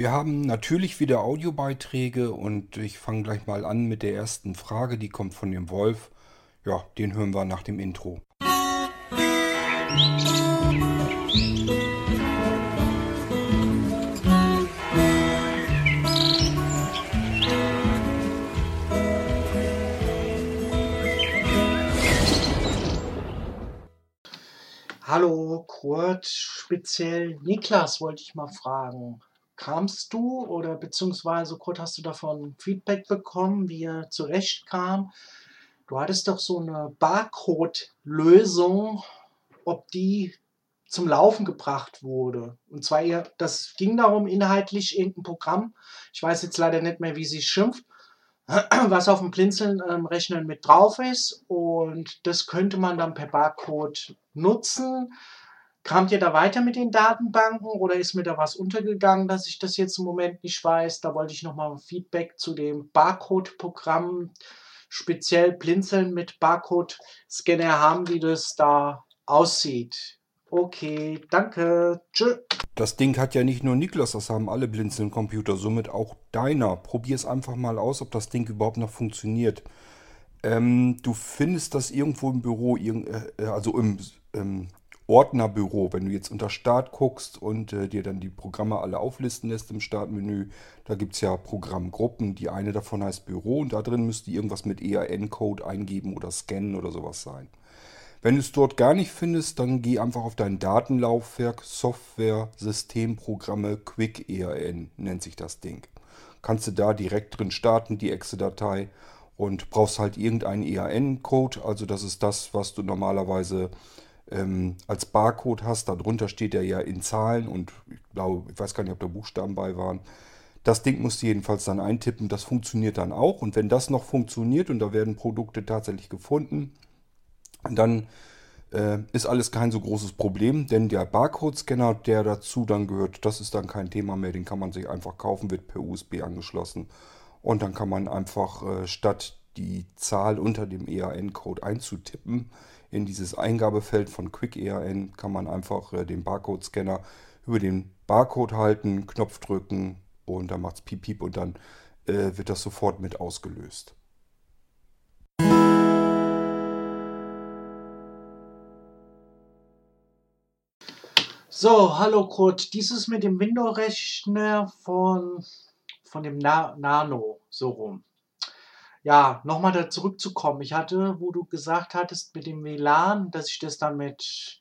Wir haben natürlich wieder Audiobeiträge und ich fange gleich mal an mit der ersten Frage, die kommt von dem Wolf. Ja, den hören wir nach dem Intro. Hallo Kurt, speziell Niklas wollte ich mal fragen. Kamst du oder beziehungsweise Kurt, hast du davon Feedback bekommen, wie er zurechtkam? Du hattest doch so eine Barcode-Lösung, ob die zum Laufen gebracht wurde. Und zwar, das ging darum, inhaltlich irgendein Programm, ich weiß jetzt leider nicht mehr, wie sie schimpft, was auf dem Blinzeln-Rechner mit drauf ist. Und das könnte man dann per Barcode nutzen. Kamt ihr da weiter mit den Datenbanken oder ist mir da was untergegangen, dass ich das jetzt im Moment nicht weiß? Da wollte ich nochmal Feedback zu dem Barcode-Programm, speziell Blinzeln mit Barcode-Scanner haben, wie das da aussieht. Okay, danke. Tschö. Das Ding hat ja nicht nur Niklas, das haben alle Blinzeln-Computer, somit auch deiner. Probier es einfach mal aus, ob das Ding überhaupt noch funktioniert. Ähm, du findest das irgendwo im Büro, äh, also im, im Ordnerbüro. Wenn du jetzt unter Start guckst und äh, dir dann die Programme alle auflisten lässt im Startmenü, da gibt es ja Programmgruppen. Die eine davon heißt Büro und da drin müsste irgendwas mit EAN-Code eingeben oder scannen oder sowas sein. Wenn du es dort gar nicht findest, dann geh einfach auf dein Datenlaufwerk, Software, Systemprogramme, Quick EAN nennt sich das Ding. Kannst du da direkt drin starten, die Exe-Datei und brauchst halt irgendeinen EAN-Code. Also das ist das, was du normalerweise ähm, als Barcode hast. Darunter steht er ja in Zahlen und ich glaube, ich weiß gar nicht, ob da Buchstaben bei waren. Das Ding musst du jedenfalls dann eintippen. Das funktioniert dann auch. Und wenn das noch funktioniert und da werden Produkte tatsächlich gefunden, dann äh, ist alles kein so großes Problem, denn der Barcode-Scanner, der dazu dann gehört, das ist dann kein Thema mehr, den kann man sich einfach kaufen, wird per USB angeschlossen und dann kann man einfach äh, statt die Zahl unter dem EAN-Code einzutippen, in dieses Eingabefeld von Quick EAN kann man einfach äh, den Barcode-Scanner über den Barcode halten, Knopf drücken und dann macht es piep piep und dann äh, wird das sofort mit ausgelöst. So, hallo Kurt. Dieses mit dem Window-Rechner von, von dem Na Nano, so rum. Ja, nochmal da zurückzukommen. Ich hatte, wo du gesagt hattest mit dem WLAN, dass ich das dann mit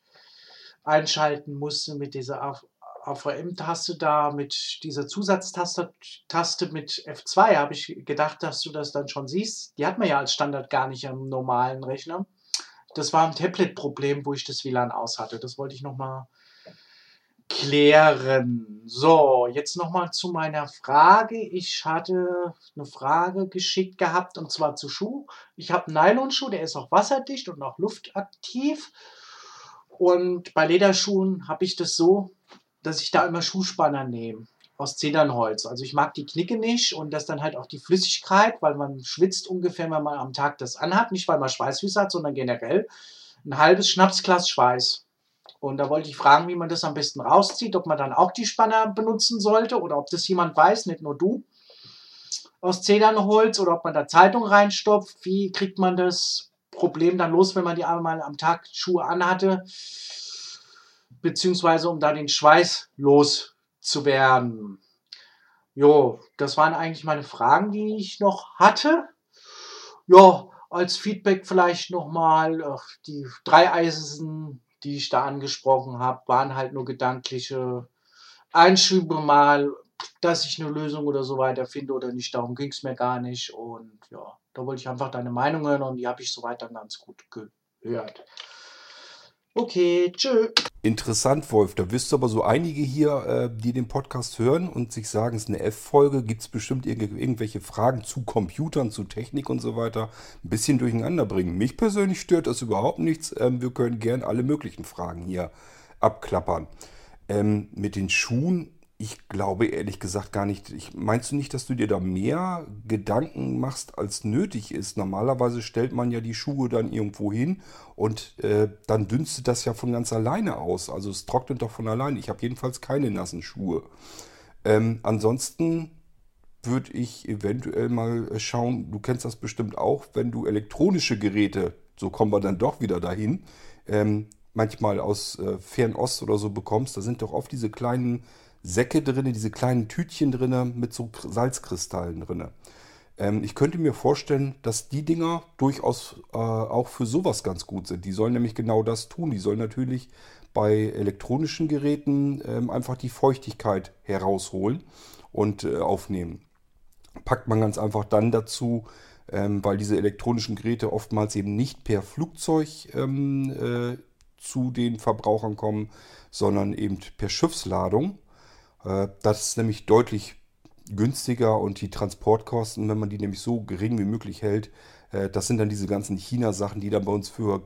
einschalten musste, mit dieser AVM-Taste da, mit dieser Zusatztaste Taste mit F2, habe ich gedacht, dass du das dann schon siehst. Die hat man ja als Standard gar nicht am normalen Rechner. Das war ein Tablet-Problem, wo ich das WLAN aus hatte. Das wollte ich nochmal klären. So, jetzt nochmal zu meiner Frage. Ich hatte eine Frage geschickt gehabt und zwar zu Schuh. Ich habe einen Nylonschuh, der ist auch wasserdicht und auch luftaktiv. Und bei Lederschuhen habe ich das so, dass ich da immer Schuhspanner nehme aus Zedernholz. Also ich mag die Knicke nicht und das dann halt auch die Flüssigkeit, weil man schwitzt ungefähr, wenn man am Tag das anhat. Nicht, weil man Schweißfüße hat, sondern generell ein halbes Schnapsglas Schweiß. Und da wollte ich fragen, wie man das am besten rauszieht, ob man dann auch die Spanner benutzen sollte oder ob das jemand weiß, nicht nur du, aus Zedernholz oder ob man da Zeitung reinstopft. Wie kriegt man das Problem dann los, wenn man die einmal am Tag Schuhe anhatte, beziehungsweise um da den Schweiß loszuwerden? Jo, das waren eigentlich meine Fragen, die ich noch hatte. Ja, als Feedback vielleicht nochmal die drei Eisen die ich da angesprochen habe, waren halt nur gedankliche Einschübe mal, dass ich eine Lösung oder so weiter finde oder nicht. Darum ging es mir gar nicht. Und ja, da wollte ich einfach deine Meinung hören und die habe ich soweit dann ganz gut gehört. Okay, tschö. Interessant, Wolf. Da wirst du aber so einige hier, äh, die den Podcast hören und sich sagen, es ist eine F-Folge, gibt es bestimmt irg irgendwelche Fragen zu Computern, zu Technik und so weiter, ein bisschen durcheinander bringen. Mich persönlich stört das überhaupt nichts. Ähm, wir können gern alle möglichen Fragen hier abklappern. Ähm, mit den Schuhen ich glaube ehrlich gesagt gar nicht. Ich, meinst du nicht, dass du dir da mehr Gedanken machst, als nötig ist? Normalerweise stellt man ja die Schuhe dann irgendwo hin und äh, dann dünstet das ja von ganz alleine aus. Also es trocknet doch von alleine. Ich habe jedenfalls keine nassen Schuhe. Ähm, ansonsten würde ich eventuell mal schauen, du kennst das bestimmt auch, wenn du elektronische Geräte, so kommen wir dann doch wieder dahin, ähm, manchmal aus äh, Fernost oder so bekommst, da sind doch oft diese kleinen Säcke drin, diese kleinen Tütchen drin mit so Salzkristallen drin. Ähm, ich könnte mir vorstellen, dass die Dinger durchaus äh, auch für sowas ganz gut sind. Die sollen nämlich genau das tun. Die sollen natürlich bei elektronischen Geräten ähm, einfach die Feuchtigkeit herausholen und äh, aufnehmen packt man ganz einfach dann dazu, ähm, weil diese elektronischen Geräte oftmals eben nicht per Flugzeug ähm, äh, zu den Verbrauchern kommen, sondern eben per Schiffsladung. Äh, das ist nämlich deutlich günstiger und die Transportkosten, wenn man die nämlich so gering wie möglich hält, äh, das sind dann diese ganzen China-Sachen, die dann bei uns für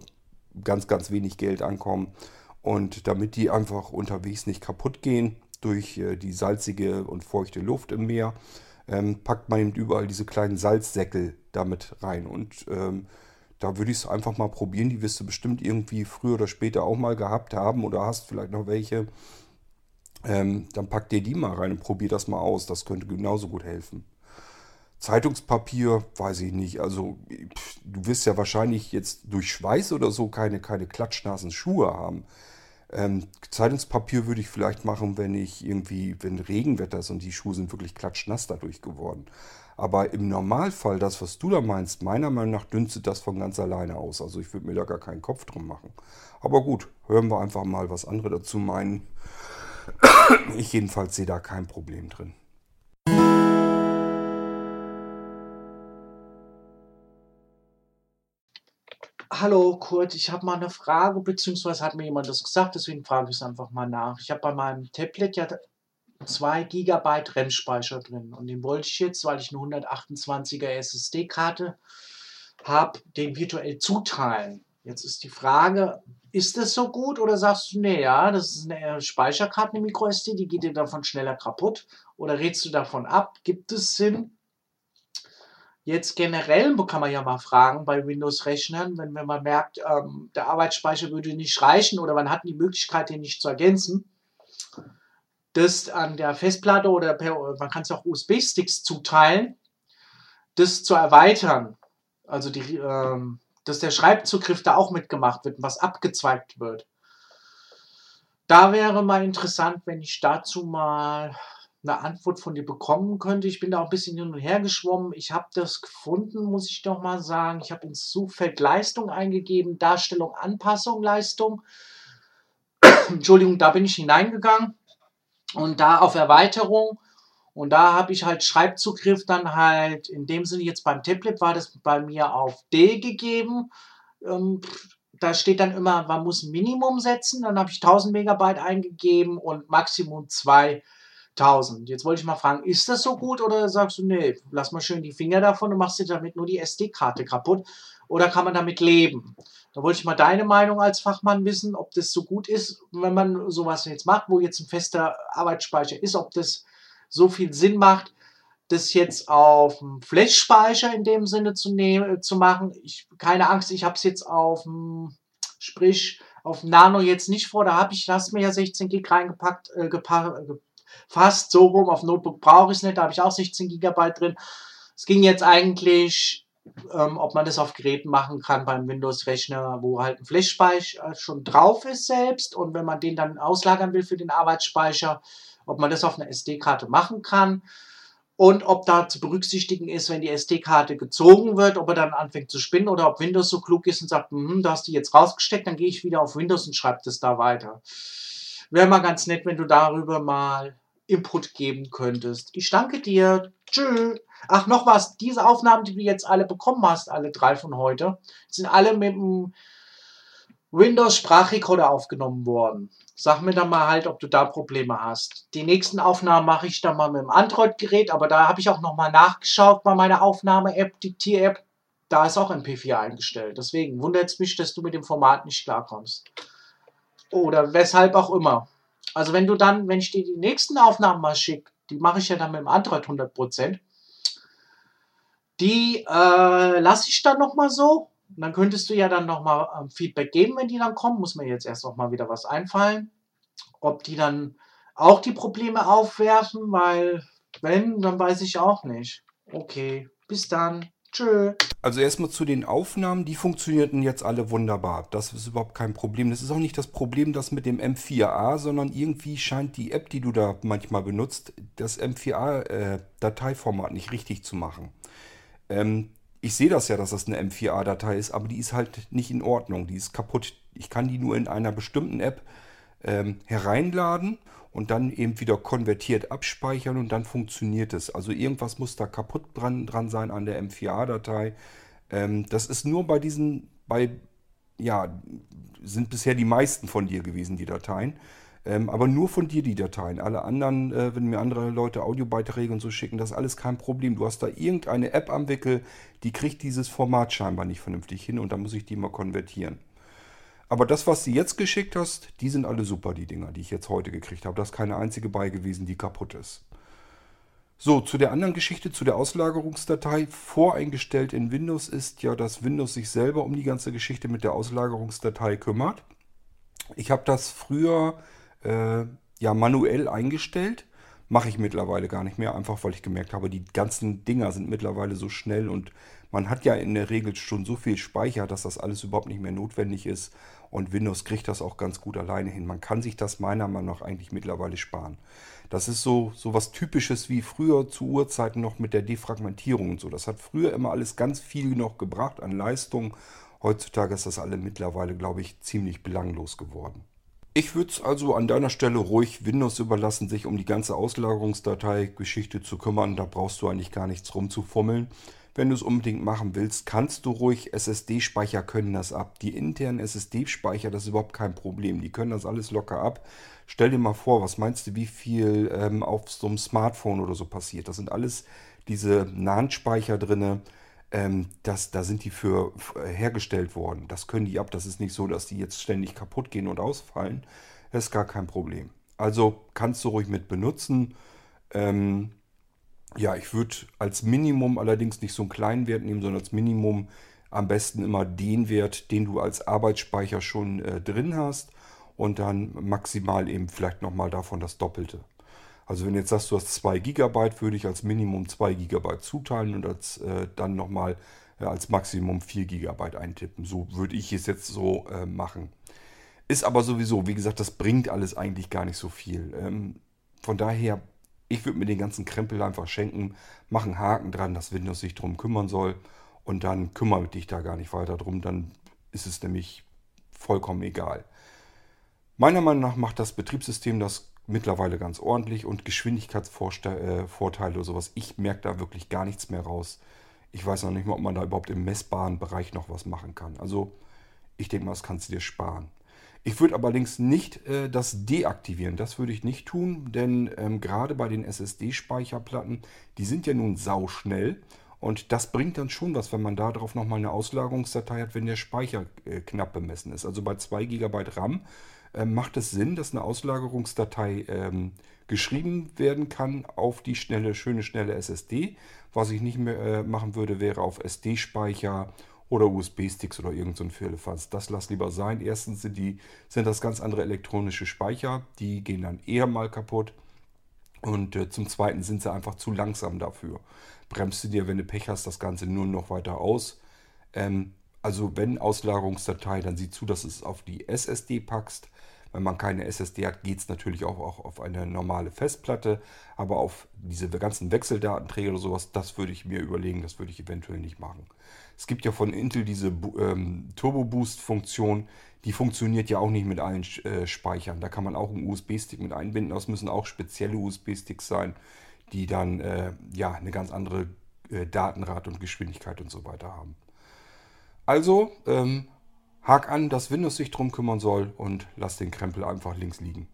ganz, ganz wenig Geld ankommen. Und damit die einfach unterwegs nicht kaputt gehen durch äh, die salzige und feuchte Luft im Meer, ähm, packt man eben überall diese kleinen Salzsäckel damit rein. Und ähm, da würde ich es einfach mal probieren. Die wirst du bestimmt irgendwie früher oder später auch mal gehabt haben oder hast vielleicht noch welche. Ähm, dann pack dir die mal rein und probier das mal aus. Das könnte genauso gut helfen. Zeitungspapier, weiß ich nicht. Also du wirst ja wahrscheinlich jetzt durch Schweiß oder so keine, keine klatschnassen Schuhe haben. Ähm, Zeitungspapier würde ich vielleicht machen, wenn ich irgendwie, wenn Regenwetter ist und die Schuhe sind wirklich klatschnass dadurch geworden. Aber im Normalfall, das, was du da meinst, meiner Meinung nach dünstet das von ganz alleine aus. Also ich würde mir da gar keinen Kopf drum machen. Aber gut, hören wir einfach mal, was andere dazu meinen. Ich jedenfalls sehe da kein Problem drin. Hallo Kurt, ich habe mal eine Frage, beziehungsweise hat mir jemand das gesagt, deswegen frage ich es einfach mal nach. Ich habe bei meinem Tablet ja 2 GB RAM-Speicher drin und den wollte ich jetzt, weil ich eine 128er SSD-Karte habe, den virtuell zuteilen. Jetzt ist die Frage, ist das so gut oder sagst du, nee, ja, das ist eine Speicherkarte, eine MicroSD, die geht dir davon schneller kaputt? Oder redest du davon ab? Gibt es Sinn? Jetzt generell kann man ja mal fragen bei Windows-Rechnern, wenn, wenn man merkt, ähm, der Arbeitsspeicher würde nicht reichen oder man hat die Möglichkeit, den nicht zu ergänzen, das an der Festplatte oder per, man kann es auch USB-Sticks zuteilen, das zu erweitern. Also die, ähm, dass der Schreibzugriff da auch mitgemacht wird und was abgezweigt wird. Da wäre mal interessant, wenn ich dazu mal eine Antwort von dir bekommen könnte. Ich bin da auch ein bisschen hin und her geschwommen. Ich habe das gefunden, muss ich doch mal sagen. Ich habe ins Suchfeld Leistung eingegeben, Darstellung, Anpassung, Leistung. Entschuldigung, da bin ich hineingegangen und da auf Erweiterung. Und da habe ich halt Schreibzugriff dann halt, in dem Sinne jetzt beim Tablet war das bei mir auf D gegeben. Ähm, da steht dann immer, man muss Minimum setzen. Dann habe ich 1000 Megabyte eingegeben und Maximum 2 1000. Jetzt wollte ich mal fragen, ist das so gut oder sagst du, nee, lass mal schön die Finger davon und machst dir damit nur die SD-Karte kaputt oder kann man damit leben? Da wollte ich mal deine Meinung als Fachmann wissen, ob das so gut ist, wenn man sowas jetzt macht, wo jetzt ein fester Arbeitsspeicher ist, ob das so viel Sinn macht, das jetzt auf dem Flash-Speicher in dem Sinne zu, nehmen, zu machen. Ich, keine Angst, ich habe es jetzt auf dem, sprich, auf Nano jetzt nicht vor, da habe ich, hast mir ja 16 Gig reingepackt, äh, fast so rum. Auf Notebook brauche ich es nicht, da habe ich auch 16 GB drin. Es ging jetzt eigentlich, ähm, ob man das auf Geräten machen kann beim Windows-Rechner, wo halt ein Flash-Speicher schon drauf ist selbst und wenn man den dann auslagern will für den Arbeitsspeicher, ob man das auf einer SD-Karte machen kann und ob da zu berücksichtigen ist, wenn die SD-Karte gezogen wird, ob er dann anfängt zu spinnen oder ob Windows so klug ist und sagt, hm, da hast du jetzt rausgesteckt, dann gehe ich wieder auf Windows und schreibe das da weiter. Wäre mal ganz nett, wenn du darüber mal Input geben könntest. Ich danke dir. Tschüss. Ach, noch was. Diese Aufnahmen, die du jetzt alle bekommen hast, alle drei von heute, sind alle mit dem Windows-Sprachrecorder aufgenommen worden. Sag mir dann mal halt, ob du da Probleme hast. Die nächsten Aufnahmen mache ich dann mal mit dem Android-Gerät, aber da habe ich auch nochmal nachgeschaut bei meiner Aufnahme-App, Diktier-App. Da ist auch MP4 eingestellt. Deswegen wundert es mich, dass du mit dem Format nicht klarkommst. Oder weshalb auch immer. Also wenn du dann, wenn ich dir die nächsten Aufnahmen mal schicke, die mache ich ja dann mit dem Android 100%, die äh, lasse ich dann nochmal so. Dann könntest du ja dann nochmal ähm, Feedback geben, wenn die dann kommen. Muss mir jetzt erst nochmal wieder was einfallen. Ob die dann auch die Probleme aufwerfen, weil wenn, dann weiß ich auch nicht. Okay, bis dann. Tschö. Also erstmal zu den Aufnahmen, die funktionierten jetzt alle wunderbar. Das ist überhaupt kein Problem. Das ist auch nicht das Problem, das mit dem M4A, sondern irgendwie scheint die App, die du da manchmal benutzt, das M4A-Dateiformat äh, nicht richtig zu machen. Ähm, ich sehe das ja, dass das eine M4A-Datei ist, aber die ist halt nicht in Ordnung. Die ist kaputt. Ich kann die nur in einer bestimmten App ähm, hereinladen und dann eben wieder konvertiert abspeichern und dann funktioniert es. Also irgendwas muss da kaputt dran, dran sein an der M4A-Datei. Ähm, das ist nur bei diesen, bei, ja, sind bisher die meisten von dir gewesen, die Dateien. Ähm, aber nur von dir die Dateien. Alle anderen, äh, wenn mir andere Leute Audiobeiträge und so schicken, das ist alles kein Problem. Du hast da irgendeine App am Wickel, die kriegt dieses Format scheinbar nicht vernünftig hin und dann muss ich die mal konvertieren. Aber das, was du jetzt geschickt hast, die sind alle super, die Dinger, die ich jetzt heute gekriegt habe. Da ist keine einzige bei gewesen, die kaputt ist. So, zu der anderen Geschichte, zu der Auslagerungsdatei. Voreingestellt in Windows ist ja, dass Windows sich selber um die ganze Geschichte mit der Auslagerungsdatei kümmert. Ich habe das früher äh, ja manuell eingestellt. Mache ich mittlerweile gar nicht mehr, einfach weil ich gemerkt habe, die ganzen Dinger sind mittlerweile so schnell und man hat ja in der Regel schon so viel Speicher, dass das alles überhaupt nicht mehr notwendig ist. Und Windows kriegt das auch ganz gut alleine hin. Man kann sich das meiner Meinung nach eigentlich mittlerweile sparen. Das ist so, so was Typisches wie früher zu Urzeiten noch mit der Defragmentierung und so. Das hat früher immer alles ganz viel noch gebracht an Leistung. Heutzutage ist das alle mittlerweile, glaube ich, ziemlich belanglos geworden. Ich würde es also an deiner Stelle ruhig Windows überlassen, sich um die ganze Auslagerungsdatei-Geschichte zu kümmern. Da brauchst du eigentlich gar nichts rumzufummeln. Wenn du es unbedingt machen willst, kannst du ruhig, SSD-Speicher können das ab. Die internen SSD-Speicher, das ist überhaupt kein Problem. Die können das alles locker ab. Stell dir mal vor, was meinst du, wie viel ähm, auf so einem Smartphone oder so passiert? Das sind alles diese NAND-Speicher drin. Ähm, das, da sind die für, für hergestellt worden. Das können die ab. Das ist nicht so, dass die jetzt ständig kaputt gehen und ausfallen. Das ist gar kein Problem. Also kannst du ruhig mit benutzen. Ähm, ja, ich würde als Minimum allerdings nicht so einen kleinen Wert nehmen, sondern als Minimum am besten immer den Wert, den du als Arbeitsspeicher schon äh, drin hast und dann maximal eben vielleicht nochmal davon das Doppelte. Also wenn du jetzt sagst, du hast 2 GB, würde ich als Minimum 2 GB zuteilen und als, äh, dann nochmal äh, als Maximum 4 GB eintippen. So würde ich es jetzt so äh, machen. Ist aber sowieso, wie gesagt, das bringt alles eigentlich gar nicht so viel. Ähm, von daher ich würde mir den ganzen Krempel einfach schenken, mache einen Haken dran, dass Windows sich darum kümmern soll und dann kümmere dich da gar nicht weiter drum, dann ist es nämlich vollkommen egal. Meiner Meinung nach macht das Betriebssystem das mittlerweile ganz ordentlich und Geschwindigkeitsvorteile äh, oder sowas. Ich merke da wirklich gar nichts mehr raus. Ich weiß noch nicht mal, ob man da überhaupt im messbaren Bereich noch was machen kann. Also ich denke mal, das kannst du dir sparen. Ich würde allerdings nicht äh, das deaktivieren. Das würde ich nicht tun, denn ähm, gerade bei den SSD-Speicherplatten, die sind ja nun sauschnell. Und das bringt dann schon was, wenn man darauf nochmal eine Auslagerungsdatei hat, wenn der Speicher äh, knapp bemessen ist. Also bei 2 GB RAM macht es Sinn, dass eine Auslagerungsdatei ähm, geschrieben werden kann auf die schnelle, schöne, schnelle SSD. Was ich nicht mehr äh, machen würde, wäre auf SD-Speicher oder USB-Sticks oder irgend so ein Firlefanz. Das lass lieber sein. Erstens sind, die, sind das ganz andere elektronische Speicher, die gehen dann eher mal kaputt. Und äh, zum Zweiten sind sie einfach zu langsam dafür. Bremst du dir, wenn du Pech hast, das Ganze nur noch weiter aus. Ähm, also wenn Auslagerungsdatei, dann sieh zu, dass du es auf die SSD packst. Wenn man keine SSD hat, geht es natürlich auch, auch auf eine normale Festplatte. Aber auf diese ganzen Wechseldatenträger oder sowas, das würde ich mir überlegen, das würde ich eventuell nicht machen. Es gibt ja von Intel diese ähm, Turbo Boost Funktion, die funktioniert ja auch nicht mit allen äh, Speichern. Da kann man auch einen USB-Stick mit einbinden. Das müssen auch spezielle USB-Sticks sein, die dann äh, ja eine ganz andere äh, Datenrate und Geschwindigkeit und so weiter haben. Also ähm, hak an, dass Windows sich drum kümmern soll und lass den Krempel einfach links liegen.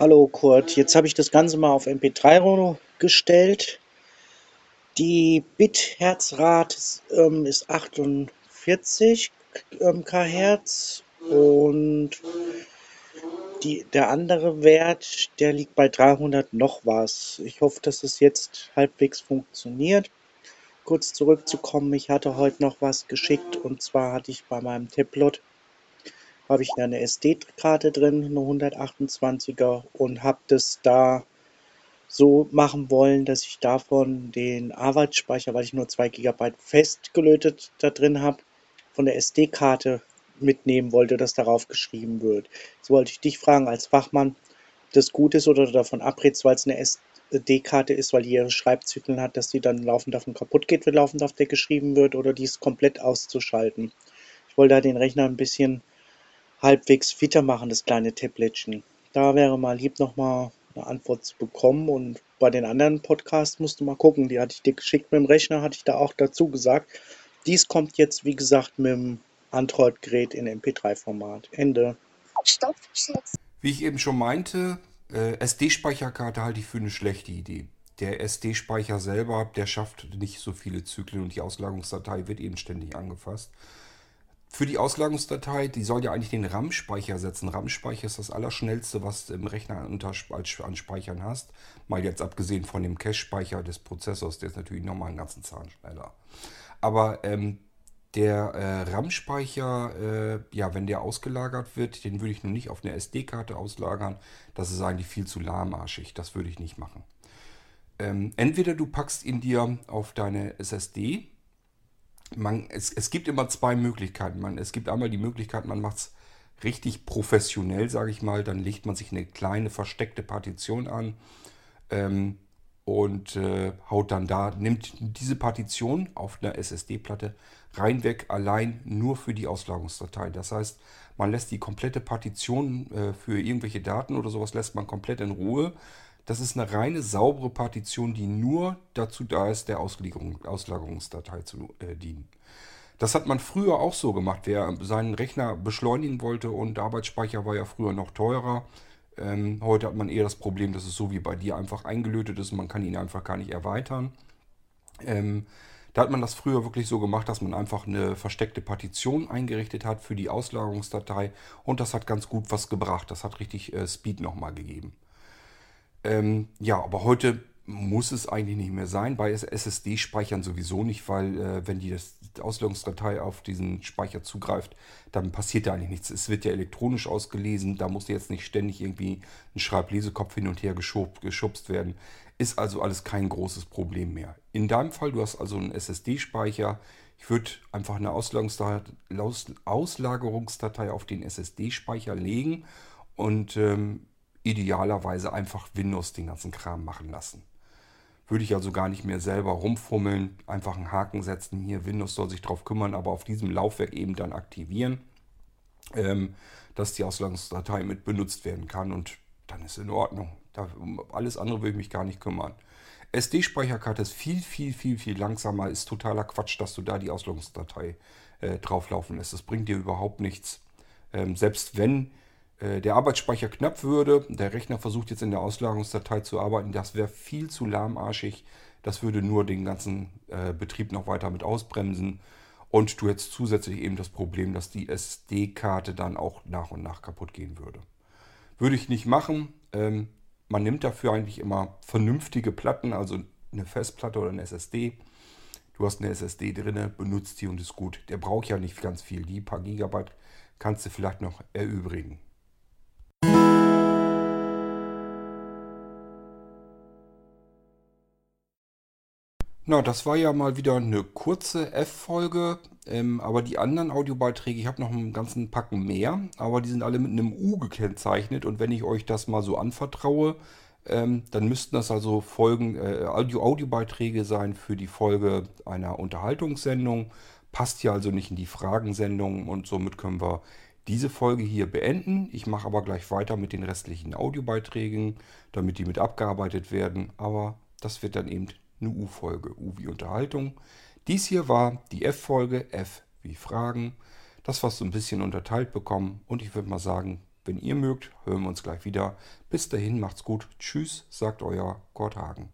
Hallo Kurt, jetzt habe ich das Ganze mal auf MP3 gestellt. Die Bit-Herzrate ähm, ist 48 ähm, kHz und die, der andere Wert, der liegt bei 300 noch was. Ich hoffe, dass es jetzt halbwegs funktioniert. kurz zurückzukommen, ich hatte heute noch was geschickt und zwar hatte ich bei meinem Tablet habe ich eine SD-Karte drin, eine 128er und habe das da so machen wollen, dass ich davon den Arbeitsspeicher, weil ich nur 2 GB festgelötet da drin habe, von der SD-Karte mitnehmen wollte, dass darauf geschrieben wird. Jetzt wollte ich dich fragen als Fachmann, ob das gut ist oder davon abrätst, weil es eine SD-Karte ist, weil die ihre Schreibzyklen hat, dass die dann laufend davon kaputt geht, wenn laufend auf der geschrieben wird, oder die ist komplett auszuschalten. Ich wollte da den Rechner ein bisschen halbwegs fitter machen, das kleine Tabletchen. Da wäre mal lieb, nochmal eine Antwort zu bekommen. Und bei den anderen Podcasts musst du mal gucken. Die hatte ich dir geschickt mit dem Rechner, hatte ich da auch dazu gesagt. Dies kommt jetzt, wie gesagt, mit dem Android-Gerät in MP3-Format. Ende. Stopp. Wie ich eben schon meinte, äh, SD-Speicherkarte halte ich für eine schlechte Idee. Der SD-Speicher selber, der schafft nicht so viele Zyklen und die Auslagerungsdatei wird eben ständig angefasst. Für die Auslagerungsdatei, die soll ja eigentlich den RAM-Speicher setzen. RAM-Speicher ist das Allerschnellste, was du im Rechner an Speichern hast. Mal jetzt abgesehen von dem Cache-Speicher des Prozessors, der ist natürlich nochmal einen ganzen Zahn schneller. Aber ähm, der äh, RAM-Speicher, äh, ja, wenn der ausgelagert wird, den würde ich nur nicht auf eine SD-Karte auslagern. Das ist eigentlich viel zu lahmarschig. Das würde ich nicht machen. Ähm, entweder du packst ihn dir auf deine SSD. Man, es, es gibt immer zwei Möglichkeiten. Man, es gibt einmal die Möglichkeit, man macht es richtig professionell, sage ich mal. Dann legt man sich eine kleine versteckte Partition an. Ähm, und äh, haut dann da, nimmt diese Partition auf einer SSD-Platte reinweg allein nur für die Auslagerungsdatei. Das heißt, man lässt die komplette Partition äh, für irgendwelche Daten oder sowas lässt man komplett in Ruhe. Das ist eine reine saubere Partition, die nur dazu da ist, der Auslagerung, Auslagerungsdatei zu äh, dienen. Das hat man früher auch so gemacht. Wer seinen Rechner beschleunigen wollte und Arbeitsspeicher war ja früher noch teurer, ähm, heute hat man eher das Problem, dass es so wie bei dir einfach eingelötet ist man kann ihn einfach gar nicht erweitern. Ähm, da hat man das früher wirklich so gemacht, dass man einfach eine versteckte Partition eingerichtet hat für die Auslagerungsdatei und das hat ganz gut was gebracht. Das hat richtig äh, Speed nochmal gegeben. Ähm, ja, aber heute muss es eigentlich nicht mehr sein. Bei SSD-Speichern sowieso nicht, weil äh, wenn die das, die Auslösungsdatei auf diesen Speicher zugreift, dann passiert da eigentlich nichts. Es wird ja elektronisch ausgelesen, da muss jetzt nicht ständig irgendwie ein Schreiblesekopf hin und her geschub, geschubst werden. Ist also alles kein großes Problem mehr. In deinem Fall, du hast also einen SSD-Speicher. Ich würde einfach eine Auslagerungsdatei auf den SSD-Speicher legen und ähm, idealerweise einfach Windows den ganzen Kram machen lassen. Würde ich also gar nicht mehr selber rumfummeln, einfach einen Haken setzen, hier Windows soll sich drauf kümmern, aber auf diesem Laufwerk eben dann aktivieren, ähm, dass die Auslagungsdatei mit benutzt werden kann und dann ist in Ordnung. Da, um alles andere will ich mich gar nicht kümmern. SD-Speicherkarte ist viel, viel, viel, viel langsamer. Ist totaler Quatsch, dass du da die Auslagungsdatei äh, drauflaufen lässt. Das bringt dir überhaupt nichts. Ähm, selbst wenn der Arbeitsspeicher knapp würde, der Rechner versucht jetzt in der Auslagerungsdatei zu arbeiten, das wäre viel zu lahmarschig. Das würde nur den ganzen äh, Betrieb noch weiter mit ausbremsen. Und du hättest zusätzlich eben das Problem, dass die SD-Karte dann auch nach und nach kaputt gehen würde. Würde ich nicht machen. Ähm, man nimmt dafür eigentlich immer vernünftige Platten, also eine Festplatte oder eine SSD. Du hast eine SSD drin, benutzt die und ist gut. Der braucht ja nicht ganz viel. Die paar Gigabyte kannst du vielleicht noch erübrigen. Na, das war ja mal wieder eine kurze F-Folge, ähm, aber die anderen Audiobeiträge, ich habe noch einen ganzen Packen mehr, aber die sind alle mit einem U gekennzeichnet und wenn ich euch das mal so anvertraue, ähm, dann müssten das also Folgen, äh, Audio Audiobeiträge sein für die Folge einer Unterhaltungssendung. Passt hier also nicht in die Fragensendung und somit können wir diese Folge hier beenden. Ich mache aber gleich weiter mit den restlichen Audiobeiträgen, damit die mit abgearbeitet werden, aber das wird dann eben eine U-Folge, U wie Unterhaltung. Dies hier war die F-Folge, F wie Fragen. Das was so ein bisschen unterteilt bekommen und ich würde mal sagen, wenn ihr mögt, hören wir uns gleich wieder. Bis dahin macht's gut. Tschüss, sagt euer Gott Hagen.